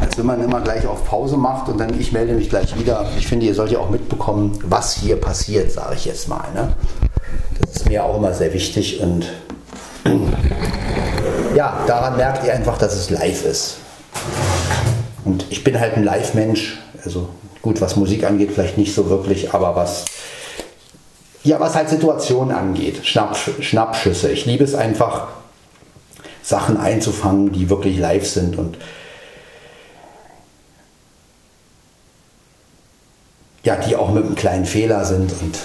Als wenn man immer gleich auf Pause macht und dann ich melde mich gleich wieder. Ich finde, ihr sollt ja auch mitbekommen, was hier passiert, sage ich jetzt mal. Ne? Das ist mir auch immer sehr wichtig und ja, daran merkt ihr einfach, dass es live ist. Und ich bin halt ein Live-Mensch. Also gut, was Musik angeht, vielleicht nicht so wirklich, aber was, ja, was halt Situationen angeht, Schnapp, Schnappschüsse. Ich liebe es einfach, Sachen einzufangen, die wirklich live sind und ja, die auch mit einem kleinen Fehler sind und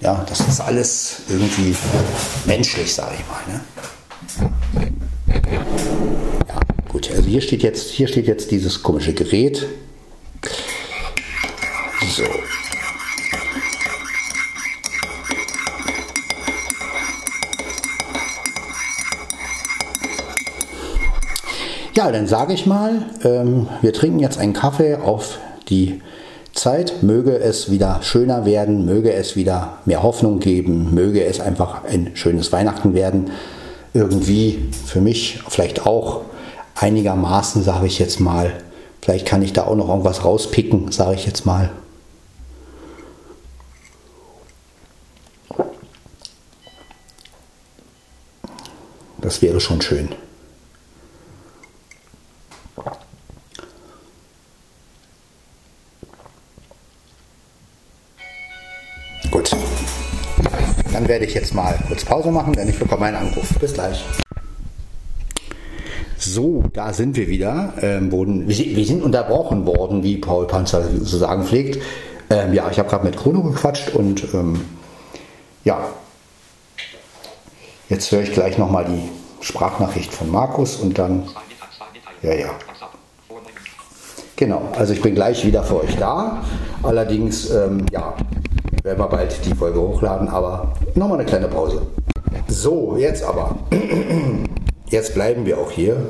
ja, das ist alles irgendwie menschlich, sage ich mal. Ne? Gut, also hier steht jetzt, hier steht jetzt dieses komische Gerät. So. Ja, dann sage ich mal, ähm, wir trinken jetzt einen Kaffee auf die Zeit. Möge es wieder schöner werden, möge es wieder mehr Hoffnung geben, möge es einfach ein schönes Weihnachten werden. Irgendwie für mich vielleicht auch einigermaßen, sage ich jetzt mal. Vielleicht kann ich da auch noch irgendwas rauspicken, sage ich jetzt mal. Das wäre schon schön. Gut. Dann werde ich jetzt mal kurz Pause machen, denn ich bekomme einen Anruf. Bis gleich. So, da sind wir wieder. Ähm, wurden, wir, sind unterbrochen worden, wie Paul Panzer zu sagen pflegt. Ähm, ja, ich habe gerade mit Chrono gequatscht und ähm, ja, jetzt höre ich gleich nochmal die Sprachnachricht von Markus und dann. Ja, ja. Genau, also ich bin gleich wieder für euch da. Allerdings, ähm, ja, werden wir bald die Folge hochladen, aber nochmal eine kleine Pause. So, jetzt aber. Jetzt bleiben wir auch hier,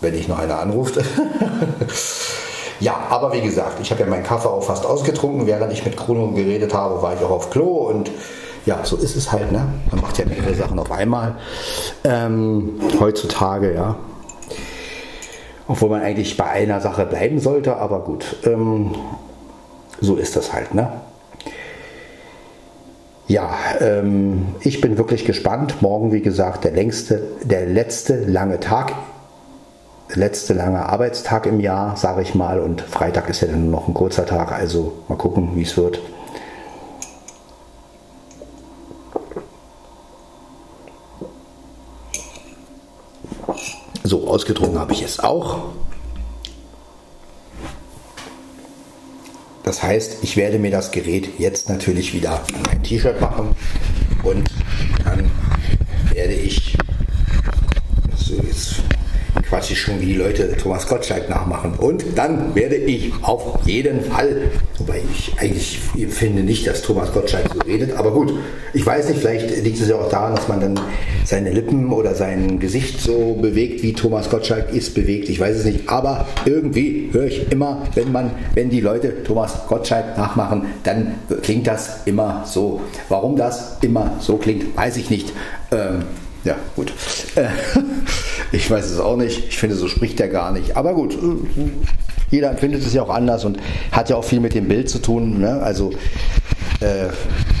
wenn nicht noch einer anruft. ja, aber wie gesagt, ich habe ja meinen Kaffee auch fast ausgetrunken. Während ich mit Bruno geredet habe, war ich auch auf Klo und ja, so ist es halt. Ne? Man macht ja mehrere Sachen auf einmal. Ähm, heutzutage, ja. Obwohl man eigentlich bei einer Sache bleiben sollte, aber gut. Ähm, so ist das halt. Ne? Ja, ähm, ich bin wirklich gespannt. Morgen, wie gesagt, der längste, der letzte lange Tag, letzte lange Arbeitstag im Jahr, sage ich mal. Und Freitag ist ja dann nur noch ein kurzer Tag. Also mal gucken, wie es wird. So, ausgetrunken habe ich es auch. Das heißt, ich werde mir das Gerät jetzt natürlich wieder an mein T-Shirt machen und dann werde ich, so jetzt quatsch ich schon, wie die Leute Thomas Gottschalk nachmachen. Und dann werde ich auf jeden Fall, wobei ich eigentlich finde nicht, dass Thomas Gottschalk so redet, aber gut, ich weiß nicht, vielleicht liegt es ja auch daran, dass man dann seine Lippen oder sein Gesicht so bewegt, wie Thomas Gottschalk ist bewegt. Ich weiß es nicht, aber irgendwie höre ich immer, wenn man, wenn die Leute Thomas Gottschalk nachmachen, dann klingt das immer so. Warum das immer so klingt, weiß ich nicht. Ähm, ja, gut. Äh, ich weiß es auch nicht. Ich finde, so spricht er gar nicht. Aber gut, jeder empfindet es ja auch anders und hat ja auch viel mit dem Bild zu tun. Ne? Also, äh,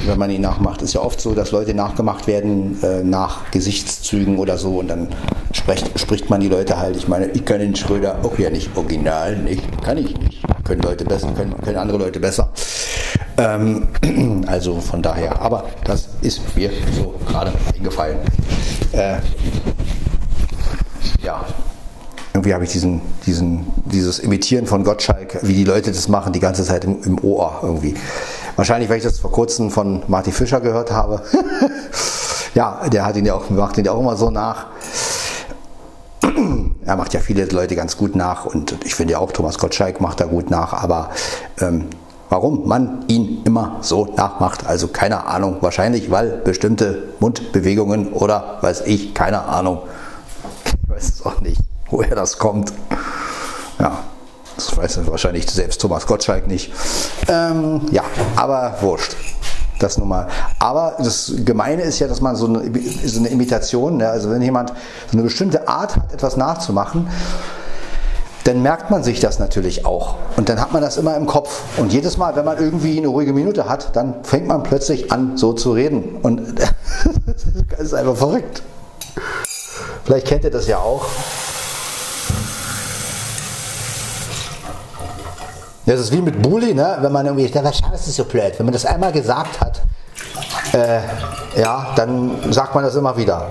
wenn man ihn nachmacht, ist ja oft so, dass Leute nachgemacht werden äh, nach Gesichtszügen oder so und dann spricht, spricht man die Leute halt. Ich meine, ich kann den Schröder auch ja nicht original, nicht? Kann ich nicht. Können Leute besser, können, können andere Leute besser. Ähm, also von daher, aber das ist mir so gerade eingefallen. Äh, ja, irgendwie habe ich diesen, diesen, dieses Imitieren von Gottschalk, wie die Leute das machen, die ganze Zeit im, im Ohr irgendwie. Wahrscheinlich, weil ich das vor kurzem von Marty Fischer gehört habe. ja, der hat ihn ja auch, macht ihn ja auch immer so nach. er macht ja viele Leute ganz gut nach und ich finde ja auch Thomas Gottschalk macht da gut nach, aber ähm, warum man ihn immer so nachmacht. Also keine Ahnung, wahrscheinlich weil bestimmte Mundbewegungen oder weiß ich, keine Ahnung. Ich weiß es auch nicht, woher das kommt. Weiß wahrscheinlich selbst Thomas Gottschalk nicht. Ähm, ja, aber wurscht. Das nun mal. Aber das Gemeine ist ja, dass man so eine, so eine Imitation, ne? also wenn jemand so eine bestimmte Art hat, etwas nachzumachen, dann merkt man sich das natürlich auch. Und dann hat man das immer im Kopf. Und jedes Mal, wenn man irgendwie eine ruhige Minute hat, dann fängt man plötzlich an, so zu reden. Und das ist einfach verrückt. Vielleicht kennt ihr das ja auch. Das ist wie mit Bully, ne? wenn man irgendwie, was ist so blöd. Wenn man das einmal gesagt hat, äh, ja, dann sagt man das immer wieder.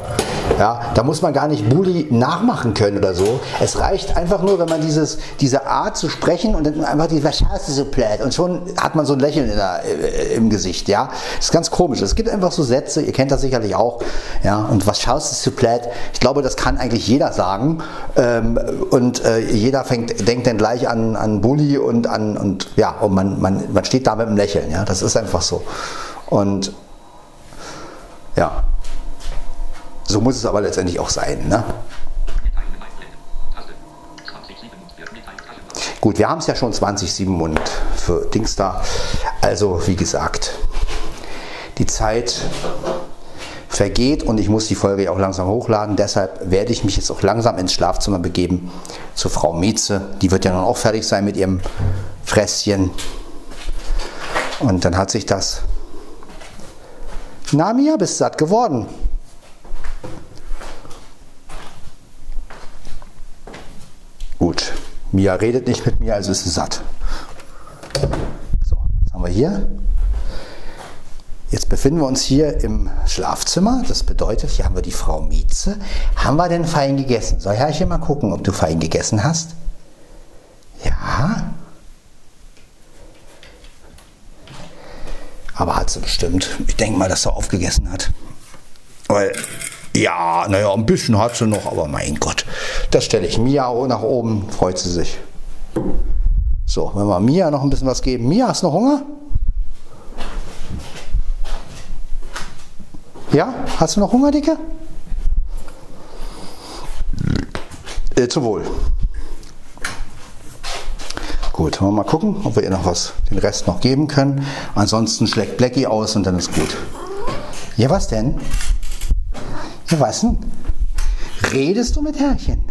Ja, da muss man gar nicht Bully nachmachen können oder so. Es reicht einfach nur, wenn man dieses, diese Art zu sprechen und dann einfach die Verschärfe so blöd und schon hat man so ein Lächeln der, äh, im Gesicht. Ja, das ist ganz komisch. Es gibt einfach so Sätze, ihr kennt das sicherlich auch. Ja, und was schaust du so blöd? Ich glaube, das kann eigentlich jeder sagen. Ähm, und äh, jeder fängt, denkt dann gleich an, an Bully und an, und ja, und man, man, man steht da mit einem Lächeln. Ja, das ist einfach so. Und ja, so muss es aber letztendlich auch sein. Ne? Gut, wir haben es ja schon 2007 und für Dings da. Also, wie gesagt, die Zeit vergeht und ich muss die Folge ja auch langsam hochladen. Deshalb werde ich mich jetzt auch langsam ins Schlafzimmer begeben zu Frau Mieze. Die wird ja dann auch fertig sein mit ihrem Fresschen. Und dann hat sich das. Na, Mia, bist satt geworden. Gut, Mia redet nicht mit mir, also ist sie satt. So, was haben wir hier? Jetzt befinden wir uns hier im Schlafzimmer. Das bedeutet, hier haben wir die Frau Mieze. Haben wir denn fein gegessen? Soll ich hier mal gucken, ob du fein gegessen hast? Ja. Bestimmt. Ich denke mal, dass sie aufgegessen hat. Weil Ja, naja, ein bisschen hat sie noch, aber mein Gott. Das stelle ich Mia nach oben, freut sie sich. So, wenn wir Mia noch ein bisschen was geben. Mia, hast du noch Hunger? Ja? Hast du noch Hunger, Dicke? Äh, zu wohl. Gut, wollen wir mal gucken, ob wir ihr noch was, den Rest noch geben können. Ansonsten schlägt Blackie aus und dann ist gut. Ja, was denn? Ja, was denn? Redest du mit Herrchen?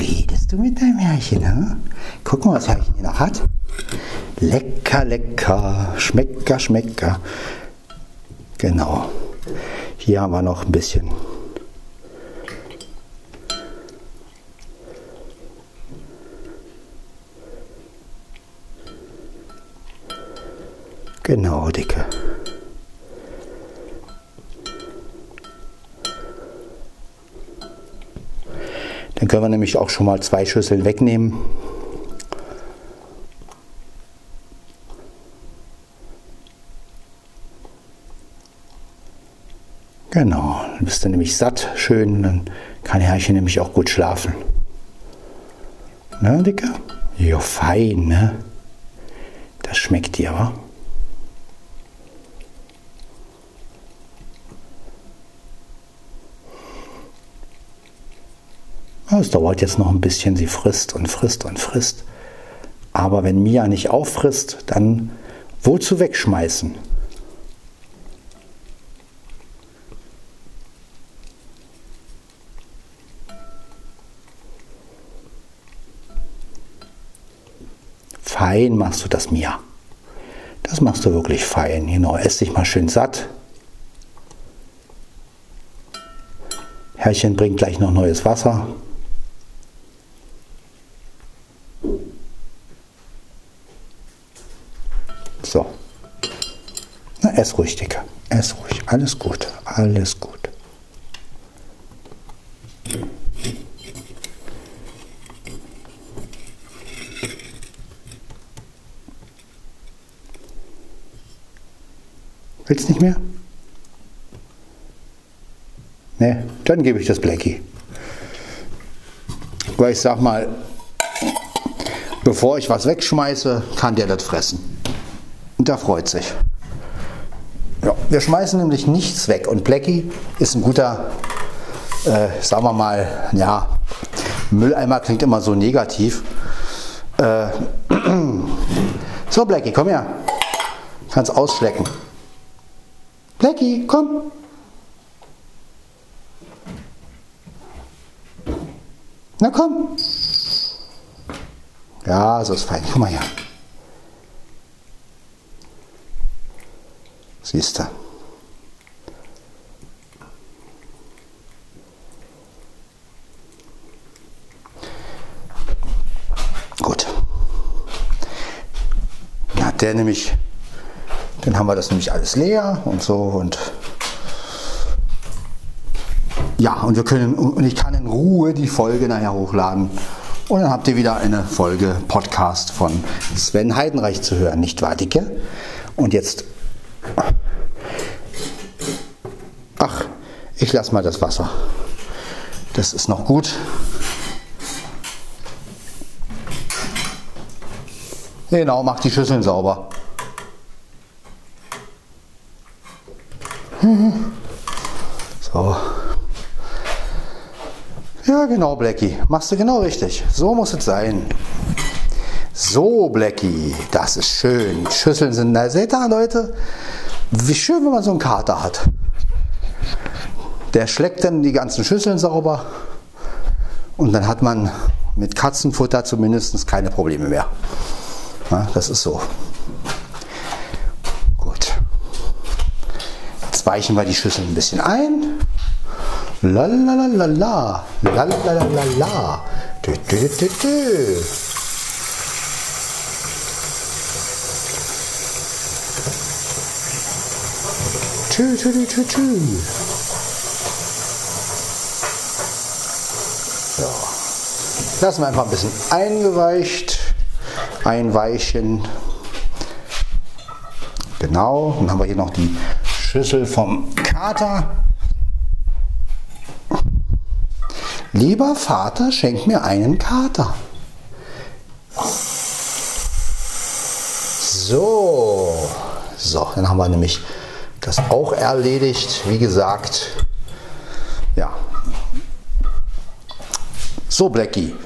Redest du mit deinem Herrchen? Hm? Guck mal, was Herrchen hier noch hat. Lecker, lecker, schmecker, schmecker. Genau. Hier haben wir noch ein bisschen Genau, Dicke. Dann können wir nämlich auch schon mal zwei Schüsseln wegnehmen. Genau, dann bist du nämlich satt, schön, dann kann Herrchen nämlich auch gut schlafen. Ne, Dicke? Ja, fein, ne? Das schmeckt dir, wa? Es dauert jetzt noch ein bisschen, sie frisst und frisst und frisst. Aber wenn Mia nicht auffrisst, dann wozu wegschmeißen? Fein machst du das, Mia. Das machst du wirklich fein. Genau, ess dich mal schön satt. Herrchen bringt gleich noch neues Wasser. So. Na, ess ruhig, Dicker. Ess ruhig. Alles gut. Alles gut. Willst nicht mehr? Ne, dann gebe ich das Blackie. Weil ich sag mal, bevor ich was wegschmeiße, kann der das fressen. Und der freut sich. Ja, wir schmeißen nämlich nichts weg. Und Blackie ist ein guter, äh, sagen wir mal, ja, Mülleimer klingt immer so negativ. Äh, so, Blackie, komm her. Kannst ausschlecken. Blackie, komm. Na komm. Ja, so ist fein. Komm mal her. Siehst du. Gut. Hat der nämlich, dann haben wir das nämlich alles leer und so und ja, und wir können und ich kann in Ruhe die Folge nachher hochladen. Und dann habt ihr wieder eine Folge Podcast von Sven Heidenreich zu hören, nicht wahr, Dicke? Und jetzt Ach, ich lasse mal das Wasser. Das ist noch gut. Genau, mach die Schüsseln sauber. So. Ja, genau, Blackie. Machst du genau richtig. So muss es sein. So, Blackie, das ist schön. Schüsseln sind, da seht ihr, Leute, wie schön, wenn man so einen Kater hat. Der schlägt dann die ganzen Schüsseln sauber und dann hat man mit Katzenfutter zumindest keine Probleme mehr. Ja, das ist so. Gut. Jetzt weichen wir die Schüsseln ein bisschen ein. La la la la la. La la la la la. Dü, dü, dü, dü. Tschü, tschü, tschü, tschü. Lassen wir einfach ein bisschen eingeweicht, einweichen. Genau, dann haben wir hier noch die Schüssel vom Kater. Lieber Vater, schenk mir einen Kater. So, so, dann haben wir nämlich das auch erledigt. Wie gesagt, ja. So, Blackie,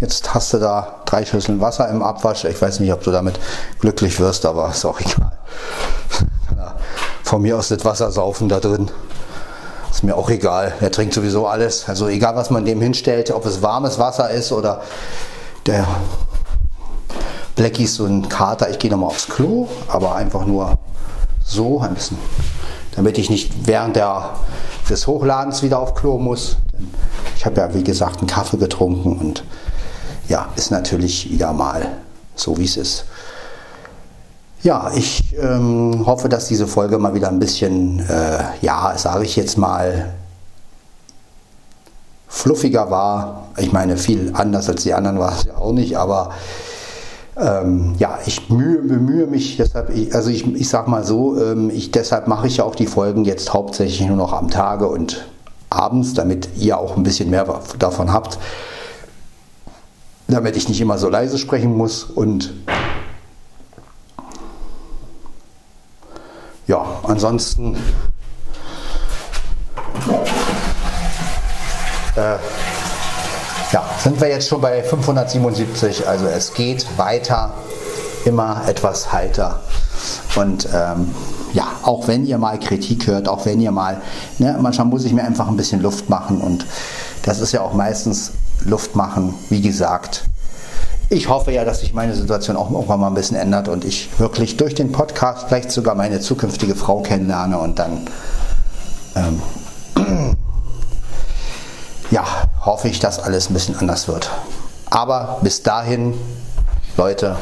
jetzt hast du da drei Schüsseln Wasser im Abwasch. Ich weiß nicht, ob du damit glücklich wirst, aber ist auch egal. Von mir aus das Wasser saufen da drin. Ist mir auch egal. Er trinkt sowieso alles. Also egal, was man dem hinstellt, ob es warmes Wasser ist oder der Blackie ist so ein Kater. Ich gehe nochmal aufs Klo, aber einfach nur so ein bisschen, damit ich nicht während der, des Hochladens wieder auf Klo muss. Ich habe ja, wie gesagt, einen Kaffee getrunken und ja, ist natürlich wieder mal so, wie es ist. Ja, ich ähm, hoffe, dass diese Folge mal wieder ein bisschen, äh, ja, sage ich jetzt mal, fluffiger war. Ich meine, viel anders als die anderen war es ja auch nicht, aber ähm, ja, ich mühe, bemühe mich deshalb, ich, also ich, ich sag mal so, ähm, ich, deshalb mache ich ja auch die Folgen jetzt hauptsächlich nur noch am Tage und abends, damit ihr auch ein bisschen mehr davon habt, damit ich nicht immer so leise sprechen muss und ja, ansonsten äh, ja, sind wir jetzt schon bei 577, also es geht weiter, immer etwas heiter. Und ähm, ja, auch wenn ihr mal Kritik hört, auch wenn ihr mal, ne, manchmal muss ich mir einfach ein bisschen Luft machen und das ist ja auch meistens Luft machen, wie gesagt. Ich hoffe ja, dass sich meine Situation auch irgendwann mal ein bisschen ändert und ich wirklich durch den Podcast vielleicht sogar meine zukünftige Frau kennenlerne und dann ähm, ja, hoffe ich, dass alles ein bisschen anders wird. Aber bis dahin, Leute,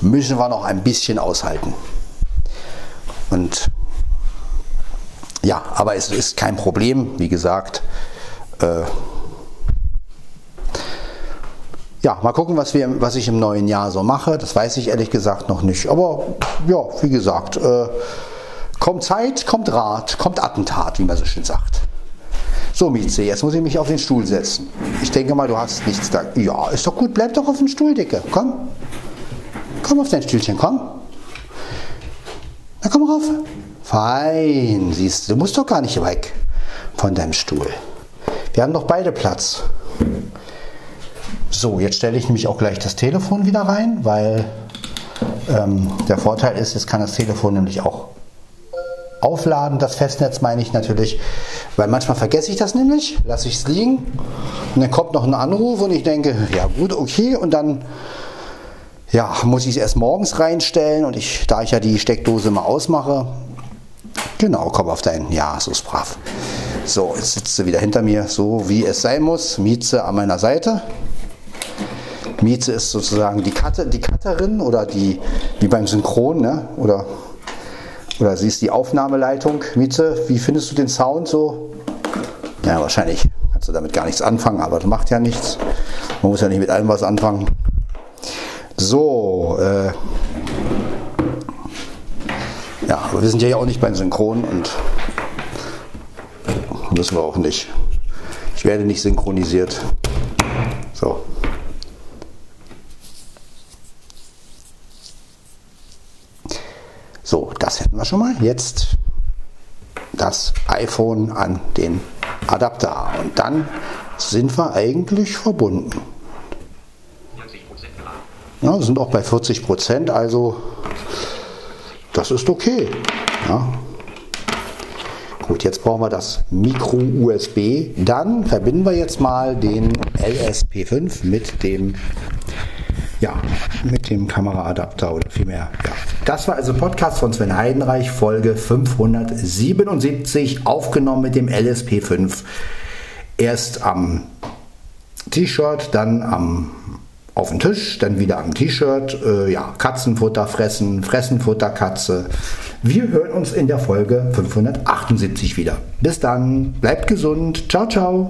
müssen wir noch ein bisschen aushalten. Und ja, aber es ist kein Problem, wie gesagt. Äh, ja, mal gucken, was, wir, was ich im neuen Jahr so mache. Das weiß ich ehrlich gesagt noch nicht. Aber ja, wie gesagt, äh, kommt Zeit, kommt Rat, kommt Attentat, wie man so schön sagt. So, Mieze, jetzt muss ich mich auf den Stuhl setzen. Ich denke mal, du hast nichts da. Ja, ist doch gut, bleib doch auf dem Stuhl, Dicke. Komm. Komm auf dein Stühlchen, komm. Na komm rauf. Fein, siehst du, du musst doch gar nicht weg von deinem Stuhl. Wir haben doch beide Platz. So, jetzt stelle ich nämlich auch gleich das Telefon wieder rein, weil ähm, der Vorteil ist, jetzt kann das Telefon nämlich auch aufladen. Das Festnetz meine ich natürlich, weil manchmal vergesse ich das nämlich, lasse ich es liegen und dann kommt noch ein Anruf und ich denke, ja gut, okay und dann ja, muss ich es erst morgens reinstellen und ich, da ich ja die Steckdose mal ausmache, genau, komm auf dein, ja, so ist brav. So, jetzt sitzt sie wieder hinter mir, so wie es sein muss. Mieze an meiner Seite. Mieze ist sozusagen die Cutter, die Cutterin oder die, wie beim Synchron, ne? oder, oder sie ist die Aufnahmeleitung. Mieze, wie findest du den Sound so? Ja, wahrscheinlich kannst du damit gar nichts anfangen, aber das macht ja nichts. Man muss ja nicht mit allem was anfangen. So, äh, ja, aber wir sind ja auch nicht beim Synchron und müssen wir auch nicht. Ich werde nicht synchronisiert. So, das hätten wir schon mal. Jetzt das iPhone an den Adapter. Und dann sind wir eigentlich verbunden. Ja, sind auch bei 40 Prozent, also das ist okay. Ja. Gut, jetzt brauchen wir das Micro-USB. Dann verbinden wir jetzt mal den LSP5 mit dem ja, mit dem Kameraadapter oder vielmehr. Ja. Das war also Podcast von Sven Heidenreich, Folge 577, aufgenommen mit dem LSP5. Erst am T-Shirt, dann am auf den Tisch, dann wieder am T-Shirt, äh, ja, Katzenfutter fressen, Fressenfutter Katze. Wir hören uns in der Folge 578 wieder. Bis dann, bleibt gesund, ciao, ciao.